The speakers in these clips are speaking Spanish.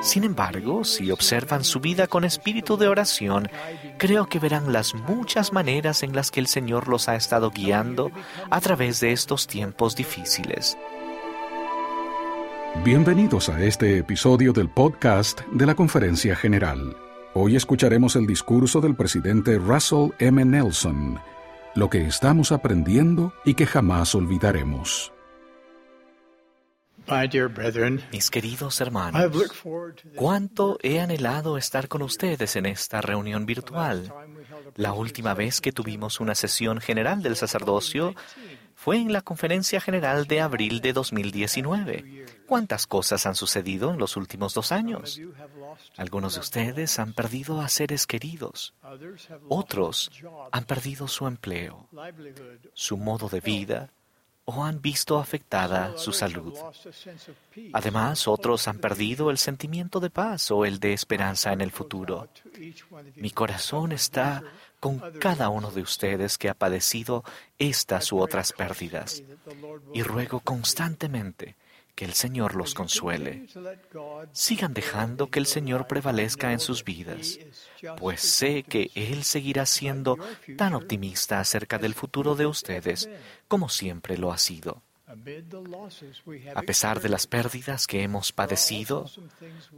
Sin embargo, si observan su vida con espíritu de oración, creo que verán las muchas maneras en las que el Señor los ha estado guiando a través de estos tiempos difíciles. Bienvenidos a este episodio del podcast de la Conferencia General. Hoy escucharemos el discurso del presidente Russell M. Nelson, lo que estamos aprendiendo y que jamás olvidaremos. Mis queridos hermanos, cuánto he anhelado estar con ustedes en esta reunión virtual. La última vez que tuvimos una sesión general del sacerdocio fue en la conferencia general de abril de 2019. ¿Cuántas cosas han sucedido en los últimos dos años? Algunos de ustedes han perdido a seres queridos. Otros han perdido su empleo, su modo de vida, o han visto afectada su salud. Además, otros han perdido el sentimiento de paz o el de esperanza en el futuro. Mi corazón está con cada uno de ustedes que ha padecido estas u otras pérdidas y ruego constantemente que el Señor los consuele. Sigan dejando que el Señor prevalezca en sus vidas, pues sé que Él seguirá siendo tan optimista acerca del futuro de ustedes como siempre lo ha sido. A pesar de las pérdidas que hemos padecido,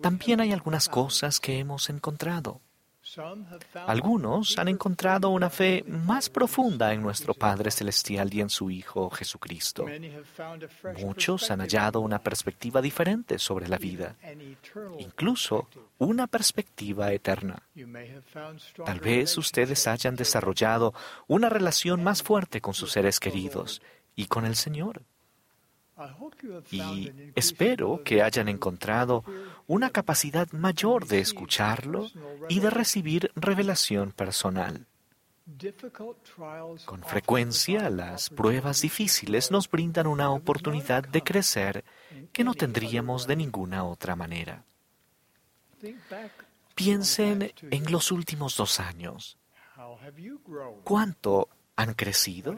también hay algunas cosas que hemos encontrado. Algunos han encontrado una fe más profunda en nuestro Padre Celestial y en su Hijo Jesucristo. Muchos han hallado una perspectiva diferente sobre la vida, incluso una perspectiva eterna. Tal vez ustedes hayan desarrollado una relación más fuerte con sus seres queridos y con el Señor. Y espero que hayan encontrado una capacidad mayor de escucharlo y de recibir revelación personal. Con frecuencia, las pruebas difíciles nos brindan una oportunidad de crecer que no tendríamos de ninguna otra manera. Piensen en los últimos dos años. ¿Cuánto han crecido?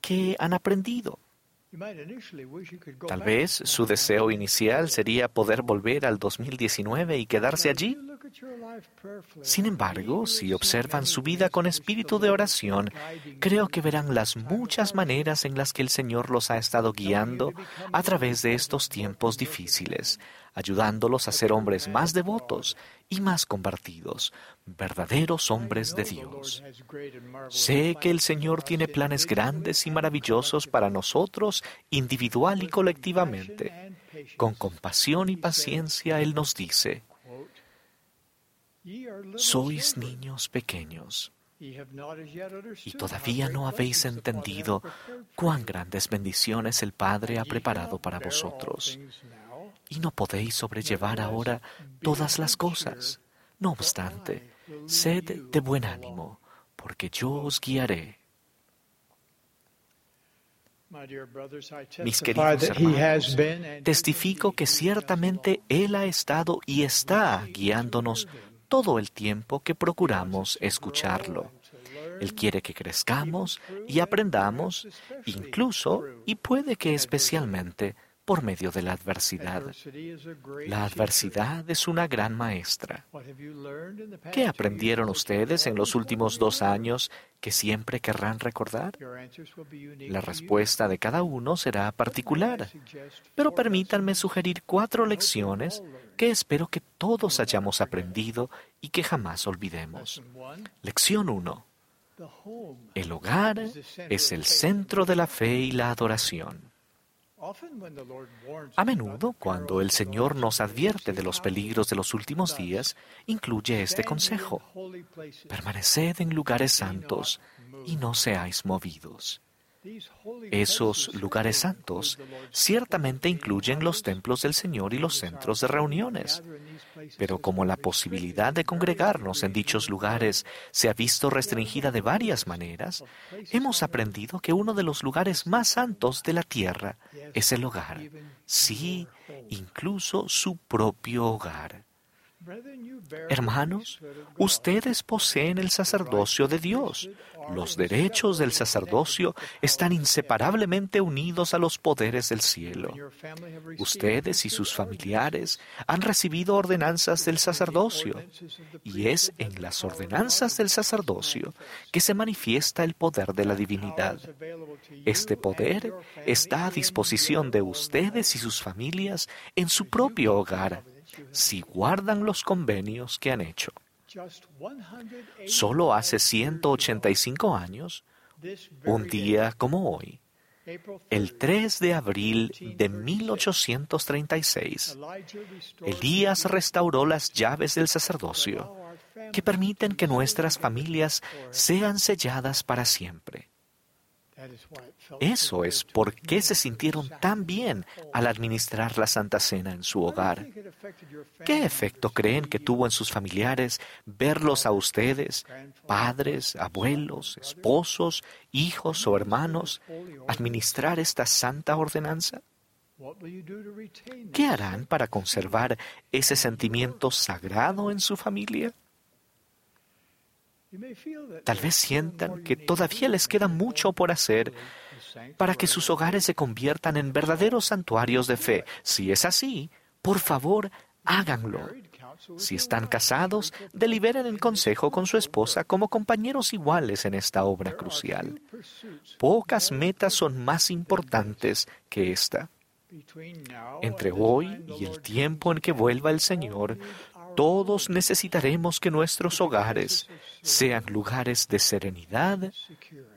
¿Qué han aprendido? Tal vez su deseo inicial sería poder volver al 2019 y quedarse allí. Sin embargo, si observan su vida con espíritu de oración, creo que verán las muchas maneras en las que el Señor los ha estado guiando a través de estos tiempos difíciles, ayudándolos a ser hombres más devotos y más convertidos, verdaderos hombres de Dios. Sé que el Señor tiene planes grandes y maravillosos para nosotros, individual y colectivamente. Con compasión y paciencia Él nos dice, sois niños pequeños. y todavía no habéis entendido cuán grandes bendiciones el Padre ha preparado para vosotros y no podéis sobrellevar ahora todas las cosas. No obstante, sed de buen ánimo, porque yo os guiaré. Mis queridos hermanos, testifico que ciertamente Él ha estado y está guiándonos todo el tiempo que procuramos escucharlo. Él quiere que crezcamos y aprendamos, incluso y puede que especialmente por medio de la adversidad. La adversidad es una gran maestra. ¿Qué aprendieron ustedes en los últimos dos años que siempre querrán recordar? La respuesta de cada uno será particular, pero permítanme sugerir cuatro lecciones que espero que todos hayamos aprendido y que jamás olvidemos. Lección 1. El hogar es el centro de la fe y la adoración. A menudo, cuando el Señor nos advierte de los peligros de los últimos días, incluye este consejo. Permaneced en lugares santos y no seáis movidos. Esos lugares santos ciertamente incluyen los templos del Señor y los centros de reuniones, pero como la posibilidad de congregarnos en dichos lugares se ha visto restringida de varias maneras, hemos aprendido que uno de los lugares más santos de la tierra es el hogar, sí, incluso su propio hogar. Hermanos, ustedes poseen el sacerdocio de Dios. Los derechos del sacerdocio están inseparablemente unidos a los poderes del cielo. Ustedes y sus familiares han recibido ordenanzas del sacerdocio, y es en las ordenanzas del sacerdocio que se manifiesta el poder de la divinidad. Este poder está a disposición de ustedes y sus familias en su propio hogar si guardan los convenios que han hecho. Solo hace 185 años, un día como hoy, el 3 de abril de 1836, Elías restauró las llaves del sacerdocio que permiten que nuestras familias sean selladas para siempre. Eso es por qué se sintieron tan bien al administrar la Santa Cena en su hogar. ¿Qué efecto creen que tuvo en sus familiares verlos a ustedes, padres, abuelos, esposos, hijos o hermanos, administrar esta santa ordenanza? ¿Qué harán para conservar ese sentimiento sagrado en su familia? Tal vez sientan que todavía les queda mucho por hacer para que sus hogares se conviertan en verdaderos santuarios de fe. Si es así, por favor, háganlo. Si están casados, deliberen en consejo con su esposa como compañeros iguales en esta obra crucial. Pocas metas son más importantes que esta. Entre hoy y el tiempo en que vuelva el Señor, todos necesitaremos que nuestros hogares sean lugares de serenidad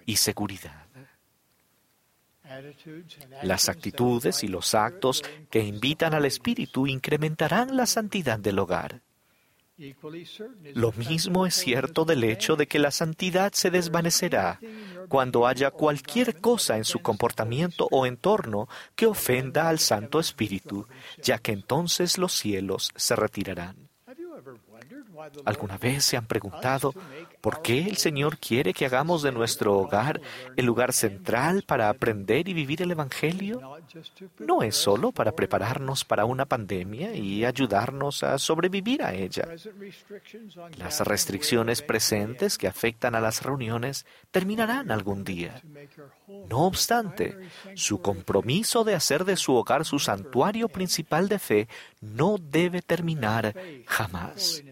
y seguridad. Las actitudes y los actos que invitan al Espíritu incrementarán la santidad del hogar. Lo mismo es cierto del hecho de que la santidad se desvanecerá cuando haya cualquier cosa en su comportamiento o entorno que ofenda al Santo Espíritu, ya que entonces los cielos se retirarán. ¿Alguna vez se han preguntado por qué el Señor quiere que hagamos de nuestro hogar el lugar central para aprender y vivir el Evangelio? No es solo para prepararnos para una pandemia y ayudarnos a sobrevivir a ella. Las restricciones presentes que afectan a las reuniones terminarán algún día. No obstante, su compromiso de hacer de su hogar su santuario principal de fe no debe terminar jamás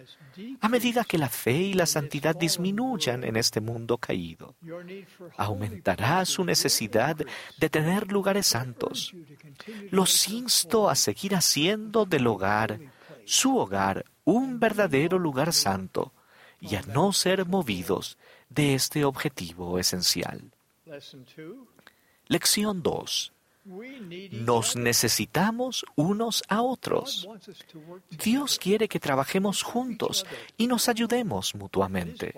a medida que la fe y la santidad disminuyan en este mundo caído. Aumentará su necesidad de tener lugares santos. Los insto a seguir haciendo del hogar, su hogar, un verdadero lugar santo y a no ser movidos de este objetivo esencial. Lección 2. Nos necesitamos unos a otros. Dios quiere que trabajemos juntos y nos ayudemos mutuamente.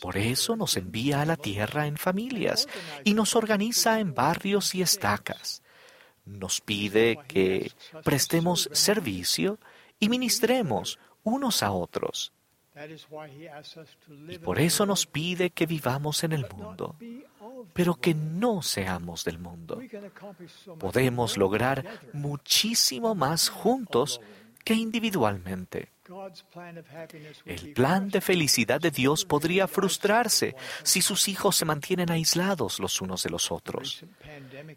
Por eso nos envía a la tierra en familias y nos organiza en barrios y estacas. Nos pide que prestemos servicio y ministremos unos a otros. Y por eso nos pide que vivamos en el mundo, pero que no seamos del mundo. Podemos lograr muchísimo más juntos que individualmente. El plan de felicidad de Dios podría frustrarse si sus hijos se mantienen aislados los unos de los otros.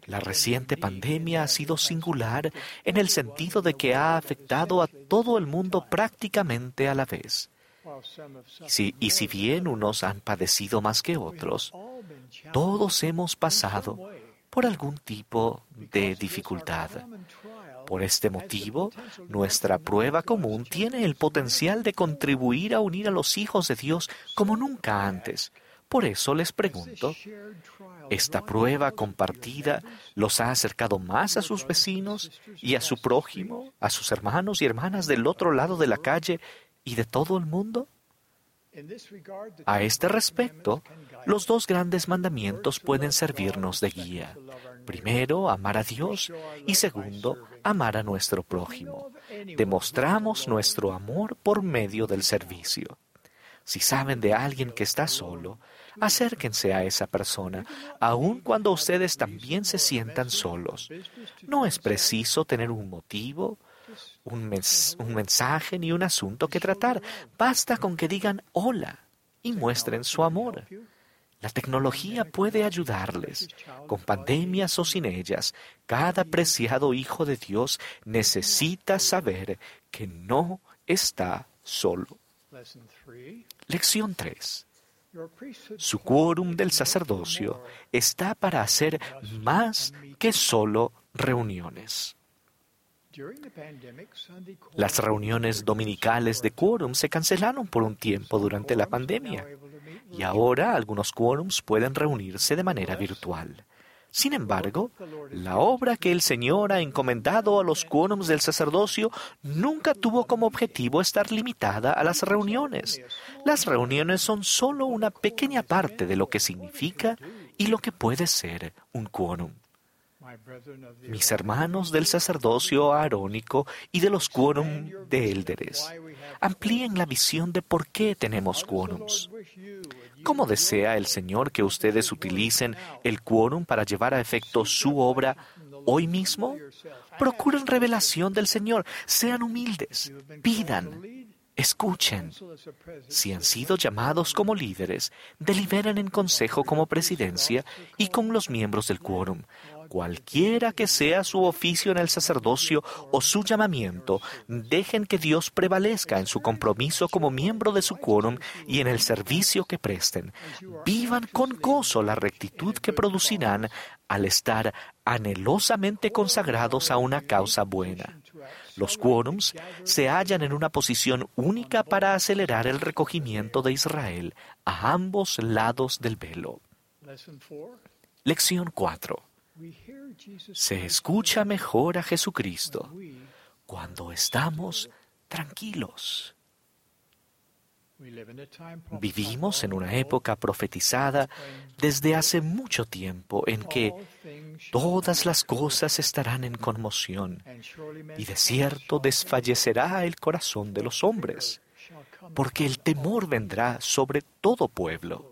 La reciente pandemia ha sido singular en el sentido de que ha afectado a todo el mundo prácticamente a la vez y si bien unos han padecido más que otros, todos hemos pasado por algún tipo de dificultad. Por este motivo, nuestra prueba común tiene el potencial de contribuir a unir a los hijos de Dios como nunca antes. Por eso les pregunto, ¿esta prueba compartida los ha acercado más a sus vecinos y a su prójimo, a sus hermanos y hermanas del otro lado de la calle y de todo el mundo? A este respecto, los dos grandes mandamientos pueden servirnos de guía. Primero, amar a Dios y segundo, amar a nuestro prójimo. Demostramos nuestro amor por medio del servicio. Si saben de alguien que está solo, acérquense a esa persona, aun cuando ustedes también se sientan solos. No es preciso tener un motivo, un, un mensaje ni un asunto que tratar. Basta con que digan hola y muestren su amor. La tecnología puede ayudarles. Con pandemias o sin ellas, cada preciado hijo de Dios necesita saber que no está solo. Lección 3. Su quórum del sacerdocio está para hacer más que solo reuniones. Las reuniones dominicales de quórum se cancelaron por un tiempo durante la pandemia y ahora algunos quórums pueden reunirse de manera virtual. Sin embargo, la obra que el Señor ha encomendado a los quórums del sacerdocio nunca tuvo como objetivo estar limitada a las reuniones. Las reuniones son solo una pequeña parte de lo que significa y lo que puede ser un quórum. Mis hermanos del sacerdocio arónico y de los quórum de élderes, amplíen la visión de por qué tenemos quórums. ¿Cómo desea el Señor que ustedes utilicen el quórum para llevar a efecto su obra hoy mismo? Procuren revelación del Señor, sean humildes, pidan, Escuchen. Si han sido llamados como líderes, deliberen en consejo como presidencia y con los miembros del quórum. Cualquiera que sea su oficio en el sacerdocio o su llamamiento, dejen que Dios prevalezca en su compromiso como miembro de su quórum y en el servicio que presten. Vivan con gozo la rectitud que producirán al estar anhelosamente consagrados a una causa buena. Los quórums se hallan en una posición única para acelerar el recogimiento de Israel a ambos lados del velo. Lección 4. Se escucha mejor a Jesucristo cuando estamos tranquilos. Vivimos en una época profetizada desde hace mucho tiempo en que todas las cosas estarán en conmoción y de cierto desfallecerá el corazón de los hombres, porque el temor vendrá sobre todo pueblo.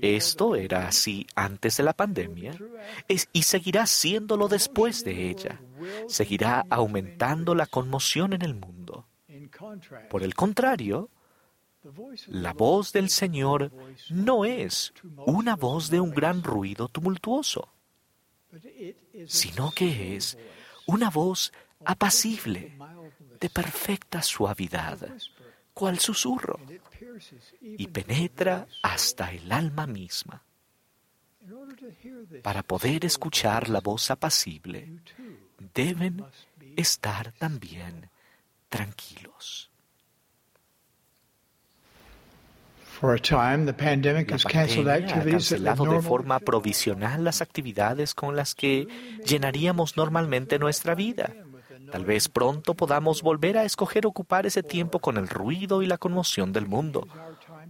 Esto era así antes de la pandemia y seguirá siéndolo después de ella. Seguirá aumentando la conmoción en el mundo. Por el contrario, la voz del Señor no es una voz de un gran ruido tumultuoso, sino que es una voz apacible, de perfecta suavidad, cual susurro, y penetra hasta el alma misma. Para poder escuchar la voz apacible, deben estar también tranquilos. La pandemia ha cancelado de forma provisional las actividades con las que llenaríamos normalmente nuestra vida. Tal vez pronto podamos volver a escoger ocupar ese tiempo con el ruido y la conmoción del mundo.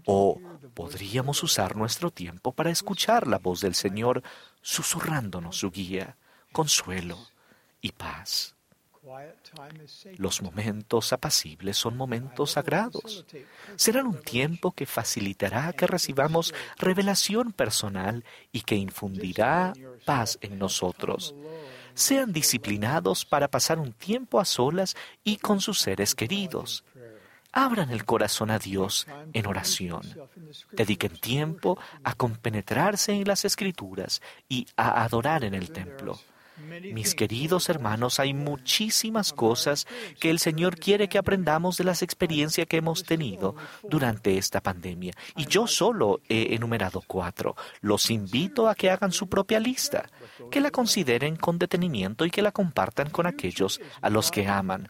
O podríamos usar nuestro tiempo para escuchar la voz del Señor susurrándonos su guía, consuelo y paz. Los momentos apacibles son momentos sagrados. Serán un tiempo que facilitará que recibamos revelación personal y que infundirá paz en nosotros sean disciplinados para pasar un tiempo a solas y con sus seres queridos. Abran el corazón a Dios en oración. Dediquen tiempo a compenetrarse en las escrituras y a adorar en el templo. Mis queridos hermanos, hay muchísimas cosas que el Señor quiere que aprendamos de las experiencias que hemos tenido durante esta pandemia. Y yo solo he enumerado cuatro. Los invito a que hagan su propia lista, que la consideren con detenimiento y que la compartan con aquellos a los que aman.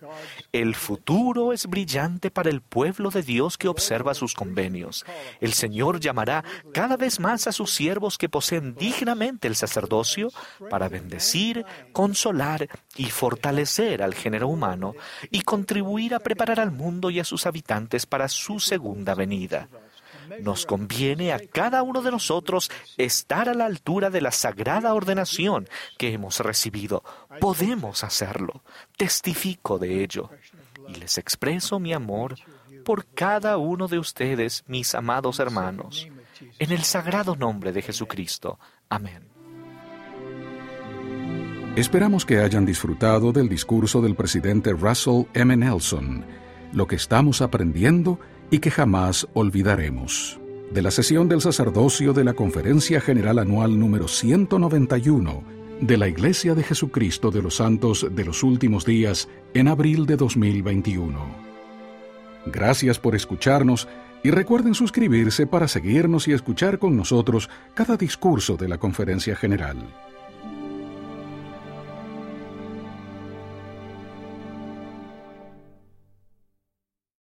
El futuro es brillante para el pueblo de Dios que observa sus convenios. El Señor llamará cada vez más a sus siervos que poseen dignamente el sacerdocio para bendecir consolar y fortalecer al género humano y contribuir a preparar al mundo y a sus habitantes para su segunda venida. Nos conviene a cada uno de nosotros estar a la altura de la sagrada ordenación que hemos recibido. Podemos hacerlo. Testifico de ello. Y les expreso mi amor por cada uno de ustedes, mis amados hermanos. En el sagrado nombre de Jesucristo. Amén. Esperamos que hayan disfrutado del discurso del presidente Russell M. Nelson, lo que estamos aprendiendo y que jamás olvidaremos. De la sesión del sacerdocio de la Conferencia General Anual número 191 de la Iglesia de Jesucristo de los Santos de los Últimos Días en abril de 2021. Gracias por escucharnos y recuerden suscribirse para seguirnos y escuchar con nosotros cada discurso de la Conferencia General.